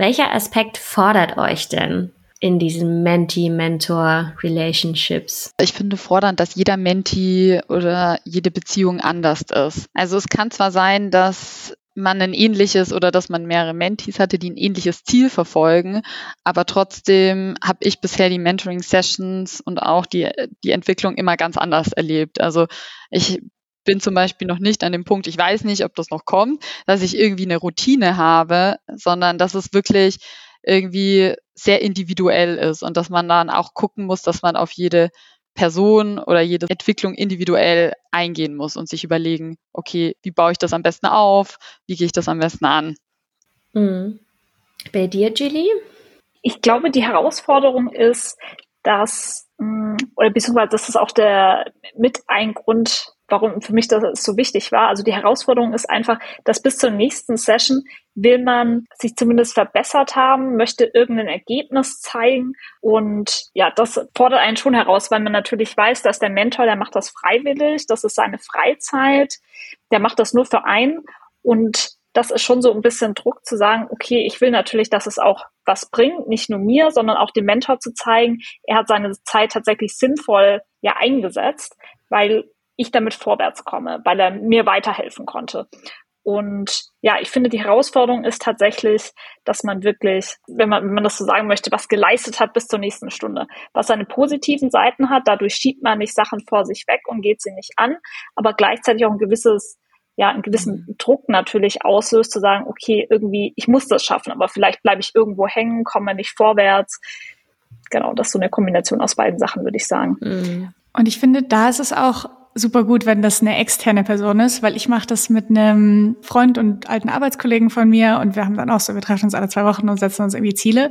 Welcher Aspekt fordert euch denn in diesen Mentee-Mentor-Relationships? Ich finde fordernd, dass jeder Mentee oder jede Beziehung anders ist. Also es kann zwar sein, dass man ein ähnliches oder dass man mehrere Mentees hatte, die ein ähnliches Ziel verfolgen. Aber trotzdem habe ich bisher die Mentoring-Sessions und auch die, die Entwicklung immer ganz anders erlebt. Also ich bin zum Beispiel noch nicht an dem Punkt, ich weiß nicht, ob das noch kommt, dass ich irgendwie eine Routine habe, sondern dass es wirklich irgendwie sehr individuell ist und dass man dann auch gucken muss, dass man auf jede Person oder jede Entwicklung individuell eingehen muss und sich überlegen, okay, wie baue ich das am besten auf? Wie gehe ich das am besten an? Mhm. Bei dir, Julie? Ich glaube, die Herausforderung ist, dass, mm, oder beziehungsweise das ist auch der mit ein Grund, warum für mich das so wichtig war. Also die Herausforderung ist einfach, dass bis zur nächsten Session will man sich zumindest verbessert haben, möchte irgendein Ergebnis zeigen und ja, das fordert einen schon heraus, weil man natürlich weiß, dass der Mentor, der macht das freiwillig, das ist seine Freizeit, der macht das nur für einen und das ist schon so ein bisschen Druck zu sagen, okay, ich will natürlich, dass es auch was bringt, nicht nur mir, sondern auch dem Mentor zu zeigen, er hat seine Zeit tatsächlich sinnvoll ja eingesetzt, weil ich damit vorwärts komme, weil er mir weiterhelfen konnte. Und ja, ich finde, die Herausforderung ist tatsächlich, dass man wirklich, wenn man, wenn man das so sagen möchte, was geleistet hat bis zur nächsten Stunde, was seine positiven Seiten hat, dadurch schiebt man nicht Sachen vor sich weg und geht sie nicht an, aber gleichzeitig auch ein gewisses ja einen gewissen mhm. Druck natürlich auslöst, zu sagen, okay, irgendwie, ich muss das schaffen, aber vielleicht bleibe ich irgendwo hängen, komme nicht vorwärts. Genau, das ist so eine Kombination aus beiden Sachen, würde ich sagen. Mhm. Und ich finde, da ist es auch super gut, wenn das eine externe Person ist, weil ich mache das mit einem Freund und alten Arbeitskollegen von mir und wir haben dann auch so, wir treffen uns alle zwei Wochen und setzen uns irgendwie Ziele.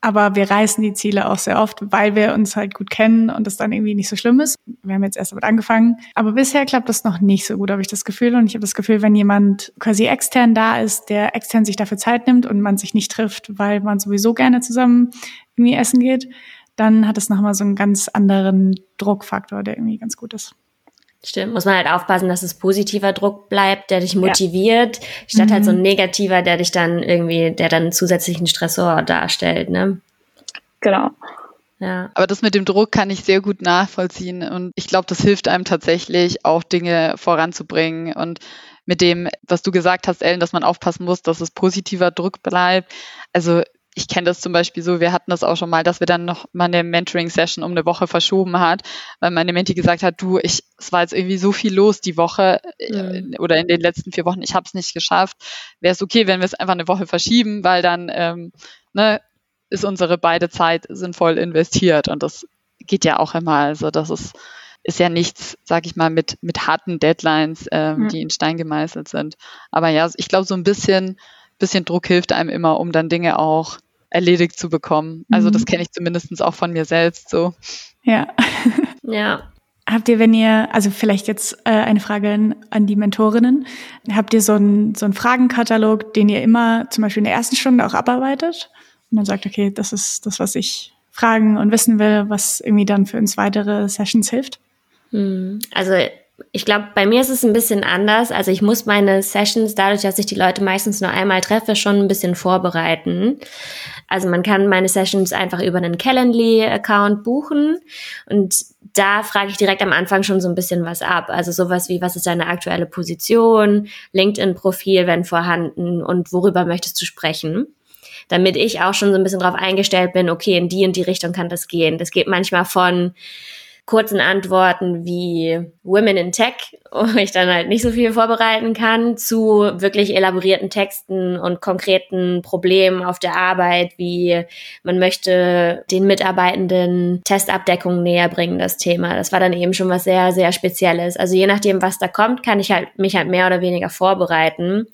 Aber wir reißen die Ziele auch sehr oft, weil wir uns halt gut kennen und es dann irgendwie nicht so schlimm ist. Wir haben jetzt erst damit angefangen. Aber bisher klappt das noch nicht so gut, habe ich das Gefühl. Und ich habe das Gefühl, wenn jemand quasi extern da ist, der extern sich dafür Zeit nimmt und man sich nicht trifft, weil man sowieso gerne zusammen irgendwie essen geht, dann hat es nochmal so einen ganz anderen Druckfaktor, der irgendwie ganz gut ist. Stimmt, muss man halt aufpassen, dass es positiver Druck bleibt, der dich motiviert, ja. statt mhm. halt so ein mhm. negativer, der dich dann irgendwie, der dann zusätzlichen Stressor darstellt, ne? Genau. Ja. Aber das mit dem Druck kann ich sehr gut nachvollziehen und ich glaube, das hilft einem tatsächlich auch Dinge voranzubringen und mit dem, was du gesagt hast, Ellen, dass man aufpassen muss, dass es positiver Druck bleibt. Also ich kenne das zum Beispiel so, wir hatten das auch schon mal, dass wir dann noch mal eine Mentoring-Session um eine Woche verschoben hat, weil meine Menti gesagt hat, du, ich, es war jetzt irgendwie so viel los die Woche mhm. oder in den letzten vier Wochen, ich habe es nicht geschafft. Wäre es okay, wenn wir es einfach eine Woche verschieben, weil dann ähm, ne, ist unsere beide Zeit sinnvoll investiert und das geht ja auch immer. Also das ist ist ja nichts, sag ich mal, mit, mit harten Deadlines, ähm, mhm. die in Stein gemeißelt sind. Aber ja, ich glaube, so ein bisschen, bisschen Druck hilft einem immer, um dann Dinge auch erledigt zu bekommen. Also das mhm. kenne ich zumindest auch von mir selbst so. Ja. ja. Habt ihr, wenn ihr, also vielleicht jetzt äh, eine Frage an die Mentorinnen, habt ihr so einen so einen Fragenkatalog, den ihr immer zum Beispiel in der ersten Stunde auch abarbeitet und dann sagt, okay, das ist das, was ich fragen und wissen will, was irgendwie dann für uns weitere Sessions hilft? Hm. Also ich glaube, bei mir ist es ein bisschen anders. Also ich muss meine Sessions, dadurch, dass ich die Leute meistens nur einmal treffe, schon ein bisschen vorbereiten. Also man kann meine Sessions einfach über einen Calendly-Account buchen und da frage ich direkt am Anfang schon so ein bisschen was ab. Also sowas wie, was ist deine aktuelle Position, LinkedIn-Profil, wenn vorhanden und worüber möchtest du sprechen? Damit ich auch schon so ein bisschen darauf eingestellt bin, okay, in die und die Richtung kann das gehen. Das geht manchmal von kurzen Antworten wie Women in Tech, wo ich dann halt nicht so viel vorbereiten kann, zu wirklich elaborierten Texten und konkreten Problemen auf der Arbeit, wie man möchte den Mitarbeitenden Testabdeckung näher bringen, das Thema. Das war dann eben schon was sehr, sehr Spezielles. Also je nachdem, was da kommt, kann ich halt mich halt mehr oder weniger vorbereiten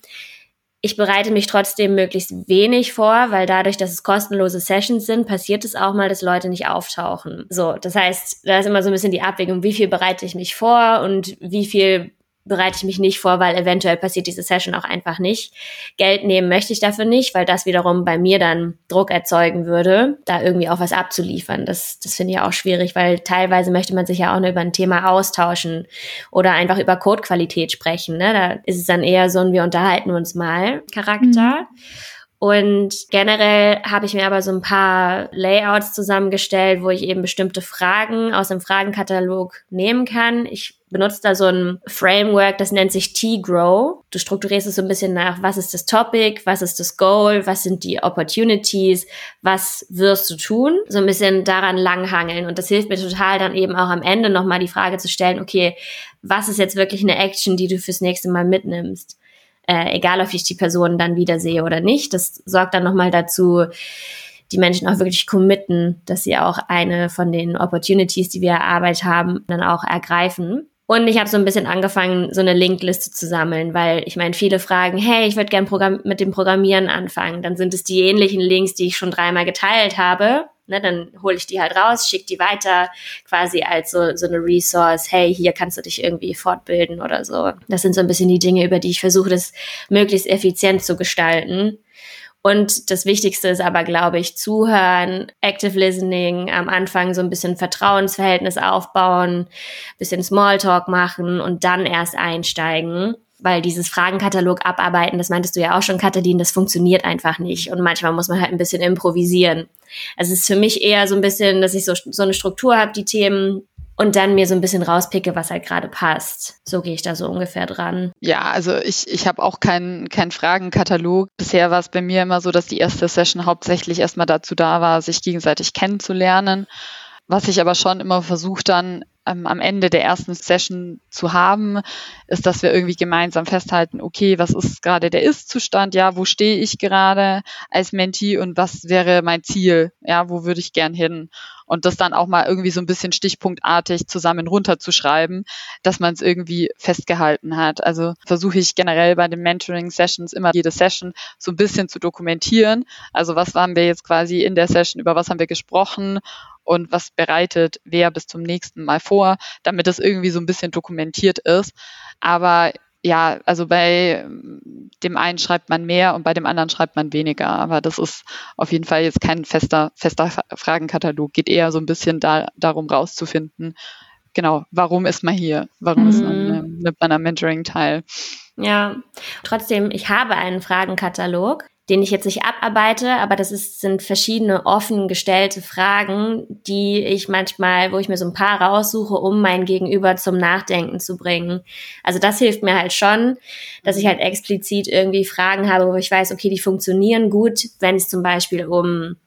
ich bereite mich trotzdem möglichst wenig vor, weil dadurch, dass es kostenlose Sessions sind, passiert es auch mal, dass Leute nicht auftauchen. So, das heißt, da ist immer so ein bisschen die Abwägung, wie viel bereite ich mich vor und wie viel bereite ich mich nicht vor, weil eventuell passiert diese Session auch einfach nicht. Geld nehmen möchte ich dafür nicht, weil das wiederum bei mir dann Druck erzeugen würde, da irgendwie auch was abzuliefern. Das, das finde ich auch schwierig, weil teilweise möchte man sich ja auch nur über ein Thema austauschen oder einfach über Codequalität sprechen. Ne? Da ist es dann eher so ein Wir unterhalten uns mal Charakter. Mhm. Und generell habe ich mir aber so ein paar Layouts zusammengestellt, wo ich eben bestimmte Fragen aus dem Fragenkatalog nehmen kann. Ich benutze da so ein Framework, das nennt sich T-Grow. Du strukturierst es so ein bisschen nach, was ist das Topic, was ist das Goal, was sind die Opportunities, was wirst du tun? So ein bisschen daran langhangeln. Und das hilft mir total dann eben auch am Ende nochmal die Frage zu stellen, okay, was ist jetzt wirklich eine Action, die du fürs nächste Mal mitnimmst? äh, egal ob ich die Person dann wiedersehe oder nicht. Das sorgt dann nochmal dazu, die Menschen auch wirklich committen, dass sie auch eine von den Opportunities, die wir erarbeitet haben, dann auch ergreifen. Und ich habe so ein bisschen angefangen, so eine Linkliste zu sammeln, weil ich meine, viele fragen, hey, ich würde gern mit dem Programmieren anfangen. Dann sind es die ähnlichen Links, die ich schon dreimal geteilt habe. Ne, dann hole ich die halt raus, schicke die weiter, quasi als so, so eine Resource, hey, hier kannst du dich irgendwie fortbilden oder so. Das sind so ein bisschen die Dinge, über die ich versuche, das möglichst effizient zu gestalten. Und das Wichtigste ist aber, glaube ich, zuhören, Active Listening, am Anfang so ein bisschen Vertrauensverhältnis aufbauen, bisschen Smalltalk machen und dann erst einsteigen. Weil dieses Fragenkatalog abarbeiten, das meintest du ja auch schon, Katalin, das funktioniert einfach nicht. Und manchmal muss man halt ein bisschen improvisieren. Also es ist für mich eher so ein bisschen, dass ich so, so eine Struktur habe, die Themen und dann mir so ein bisschen rauspicke, was halt gerade passt. So gehe ich da so ungefähr dran. Ja, also ich, ich habe auch keinen keinen Fragenkatalog. Bisher war es bei mir immer so, dass die erste Session hauptsächlich erstmal dazu da war, sich gegenseitig kennenzulernen. Was ich aber schon immer versuche dann ähm, am Ende der ersten Session zu haben, ist, dass wir irgendwie gemeinsam festhalten, okay, was ist gerade der Ist-Zustand? Ja, wo stehe ich gerade als Mentee und was wäre mein Ziel? Ja, wo würde ich gern hin? und das dann auch mal irgendwie so ein bisschen stichpunktartig zusammen runterzuschreiben, dass man es irgendwie festgehalten hat. Also versuche ich generell bei den Mentoring-Sessions immer jede Session so ein bisschen zu dokumentieren. Also was waren wir jetzt quasi in der Session, über was haben wir gesprochen und was bereitet wer bis zum nächsten Mal vor, damit es irgendwie so ein bisschen dokumentiert ist. Aber ja, also bei dem einen schreibt man mehr und bei dem anderen schreibt man weniger. Aber das ist auf jeden Fall jetzt kein fester, fester Fragenkatalog. Geht eher so ein bisschen da, darum rauszufinden, genau, warum ist man hier? Warum mhm. ist man, äh, nimmt man am Mentoring teil? Ja, trotzdem, ich habe einen Fragenkatalog den ich jetzt nicht abarbeite, aber das ist, sind verschiedene offen gestellte Fragen, die ich manchmal, wo ich mir so ein paar raussuche, um mein Gegenüber zum Nachdenken zu bringen. Also das hilft mir halt schon, dass ich halt explizit irgendwie Fragen habe, wo ich weiß, okay, die funktionieren gut, wenn es zum Beispiel um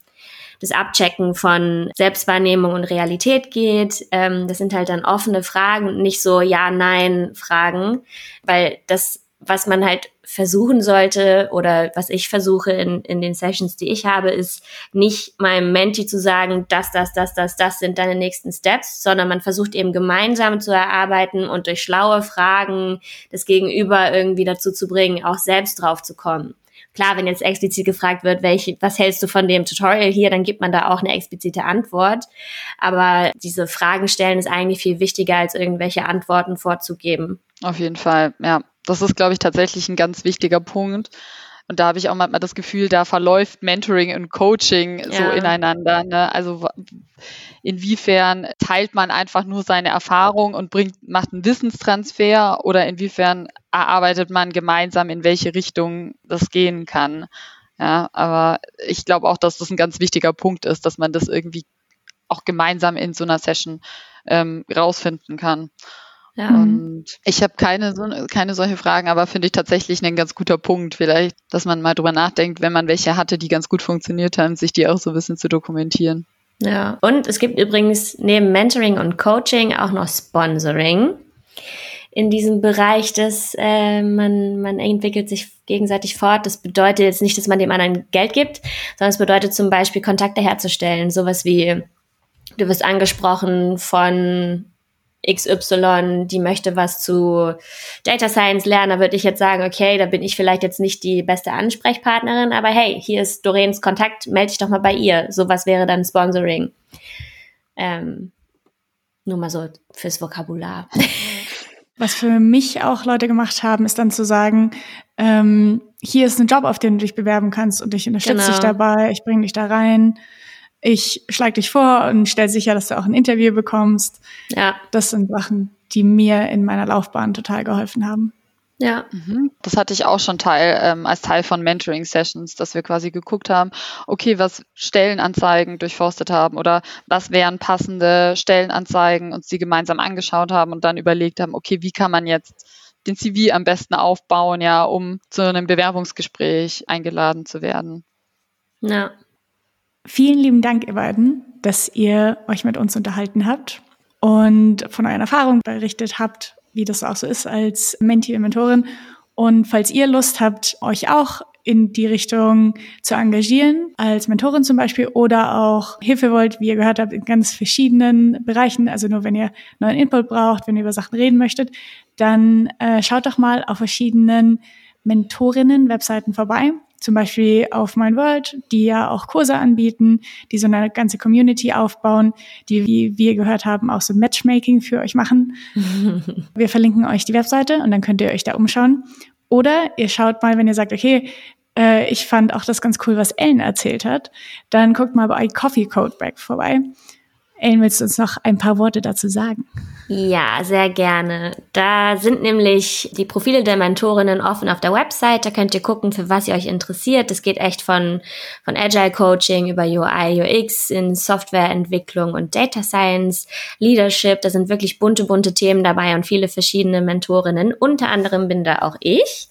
das Abchecken von Selbstwahrnehmung und Realität geht. Ähm, das sind halt dann offene Fragen und nicht so Ja-Nein-Fragen, weil das was man halt versuchen sollte oder was ich versuche in, in den Sessions, die ich habe, ist nicht meinem Menti zu sagen, das, das, das, das, das sind deine nächsten Steps, sondern man versucht eben gemeinsam zu erarbeiten und durch schlaue Fragen das Gegenüber irgendwie dazu zu bringen, auch selbst drauf zu kommen. Klar, wenn jetzt explizit gefragt wird, welche, was hältst du von dem Tutorial hier, dann gibt man da auch eine explizite Antwort. Aber diese Fragen stellen ist eigentlich viel wichtiger, als irgendwelche Antworten vorzugeben. Auf jeden Fall, ja. Das ist, glaube ich, tatsächlich ein ganz wichtiger Punkt. Und da habe ich auch manchmal das Gefühl, da verläuft Mentoring und Coaching ja. so ineinander. Ne? Also inwiefern teilt man einfach nur seine Erfahrung und bringt, macht einen Wissenstransfer oder inwiefern erarbeitet man gemeinsam, in welche Richtung das gehen kann. Ja, aber ich glaube auch, dass das ein ganz wichtiger Punkt ist, dass man das irgendwie auch gemeinsam in so einer Session ähm, rausfinden kann. Ja. Und ich habe keine, so, keine solche Fragen, aber finde ich tatsächlich ein ganz guter Punkt, vielleicht, dass man mal drüber nachdenkt, wenn man welche hatte, die ganz gut funktioniert haben, sich die auch so ein bisschen zu dokumentieren. Ja, und es gibt übrigens neben Mentoring und Coaching auch noch Sponsoring in diesem Bereich, dass äh, man, man entwickelt sich gegenseitig fort. Das bedeutet jetzt nicht, dass man dem anderen Geld gibt, sondern es bedeutet zum Beispiel Kontakte herzustellen. Sowas wie, du wirst angesprochen von XY, die möchte was zu Data Science lernen, da würde ich jetzt sagen, okay, da bin ich vielleicht jetzt nicht die beste Ansprechpartnerin, aber hey, hier ist Doreens Kontakt, melde dich doch mal bei ihr. Sowas wäre dann Sponsoring. Ähm, nur mal so fürs Vokabular. Was für mich auch Leute gemacht haben, ist dann zu sagen, ähm, hier ist ein Job, auf den du dich bewerben kannst und ich unterstütze genau. dich dabei, ich bringe dich da rein ich schlage dich vor und stelle sicher, dass du auch ein Interview bekommst. Ja. Das sind Sachen, die mir in meiner Laufbahn total geholfen haben. Ja. Mhm. Das hatte ich auch schon Teil ähm, als Teil von Mentoring Sessions, dass wir quasi geguckt haben, okay, was Stellenanzeigen durchforstet haben oder was wären passende Stellenanzeigen, uns die gemeinsam angeschaut haben und dann überlegt haben, okay, wie kann man jetzt den CV am besten aufbauen, ja, um zu einem Bewerbungsgespräch eingeladen zu werden. Ja. Vielen lieben Dank, ihr beiden, dass ihr euch mit uns unterhalten habt und von euren Erfahrungen berichtet habt, wie das auch so ist als Mentee und Mentorin. Und falls ihr Lust habt, euch auch in die Richtung zu engagieren, als Mentorin zum Beispiel, oder auch Hilfe wollt, wie ihr gehört habt, in ganz verschiedenen Bereichen, also nur wenn ihr neuen Input braucht, wenn ihr über Sachen reden möchtet, dann äh, schaut doch mal auf verschiedenen Mentorinnen-Webseiten vorbei zum Beispiel auf Mein World, die ja auch Kurse anbieten, die so eine ganze Community aufbauen, die, wie wir gehört haben, auch so Matchmaking für euch machen. wir verlinken euch die Webseite und dann könnt ihr euch da umschauen. Oder ihr schaut mal, wenn ihr sagt, okay, äh, ich fand auch das ganz cool, was Ellen erzählt hat, dann guckt mal bei Coffee Codeback vorbei. Ellen, willst du uns noch ein paar Worte dazu sagen? Ja, sehr gerne. Da sind nämlich die Profile der Mentorinnen offen auf der Website. Da könnt ihr gucken, für was ihr euch interessiert. Das geht echt von, von Agile Coaching über UI, UX in Softwareentwicklung und Data Science, Leadership. Da sind wirklich bunte, bunte Themen dabei und viele verschiedene Mentorinnen. Unter anderem bin da auch ich.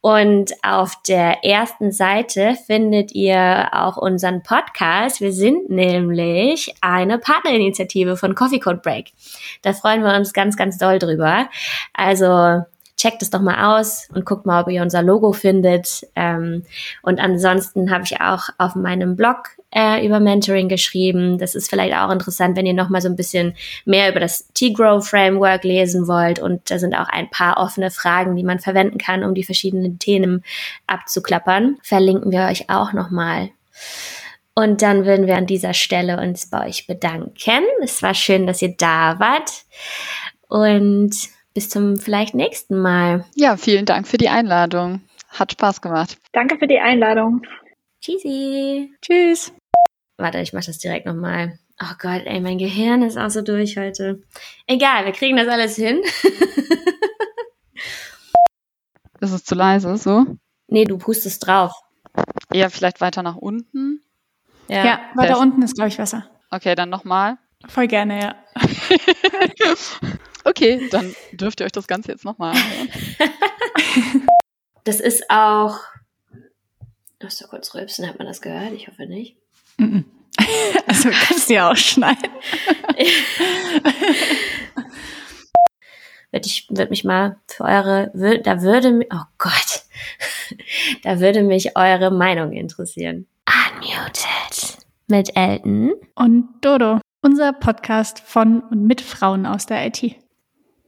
Und auf der ersten Seite findet ihr auch unseren Podcast. Wir sind nämlich eine Partnerinitiative von Coffee Code Break. Da freuen wir uns ganz, ganz doll drüber. Also checkt es doch mal aus und guckt mal, ob ihr unser Logo findet. Ähm, und ansonsten habe ich auch auf meinem Blog äh, über Mentoring geschrieben. Das ist vielleicht auch interessant, wenn ihr noch mal so ein bisschen mehr über das T-Grow Framework lesen wollt. Und da sind auch ein paar offene Fragen, die man verwenden kann, um die verschiedenen Themen abzuklappern. Verlinken wir euch auch noch mal. Und dann würden wir an dieser Stelle uns bei euch bedanken. Es war schön, dass ihr da wart. Und bis zum vielleicht nächsten Mal. Ja, vielen Dank für die Einladung. Hat Spaß gemacht. Danke für die Einladung. Tschüssi. Tschüss. Warte, ich mach das direkt nochmal. Oh Gott, ey, mein Gehirn ist auch so durch heute. Egal, wir kriegen das alles hin. ist es zu leise, so? Nee, du pustest drauf. Ja, vielleicht weiter nach unten. Ja, ja weiter unten ist, glaube ich, besser. Okay, dann nochmal. Voll gerne, ja. Okay, dann dürft ihr euch das Ganze jetzt nochmal anhören. Das ist auch. Lass doch kurz rülpsen, hat man das gehört? Ich hoffe nicht. Also kannst du ja auch schneiden. würde ich würde mich mal für eure da würde oh Gott da würde mich eure Meinung interessieren. Unmuted mit Elton und Dodo, unser Podcast von und mit Frauen aus der IT.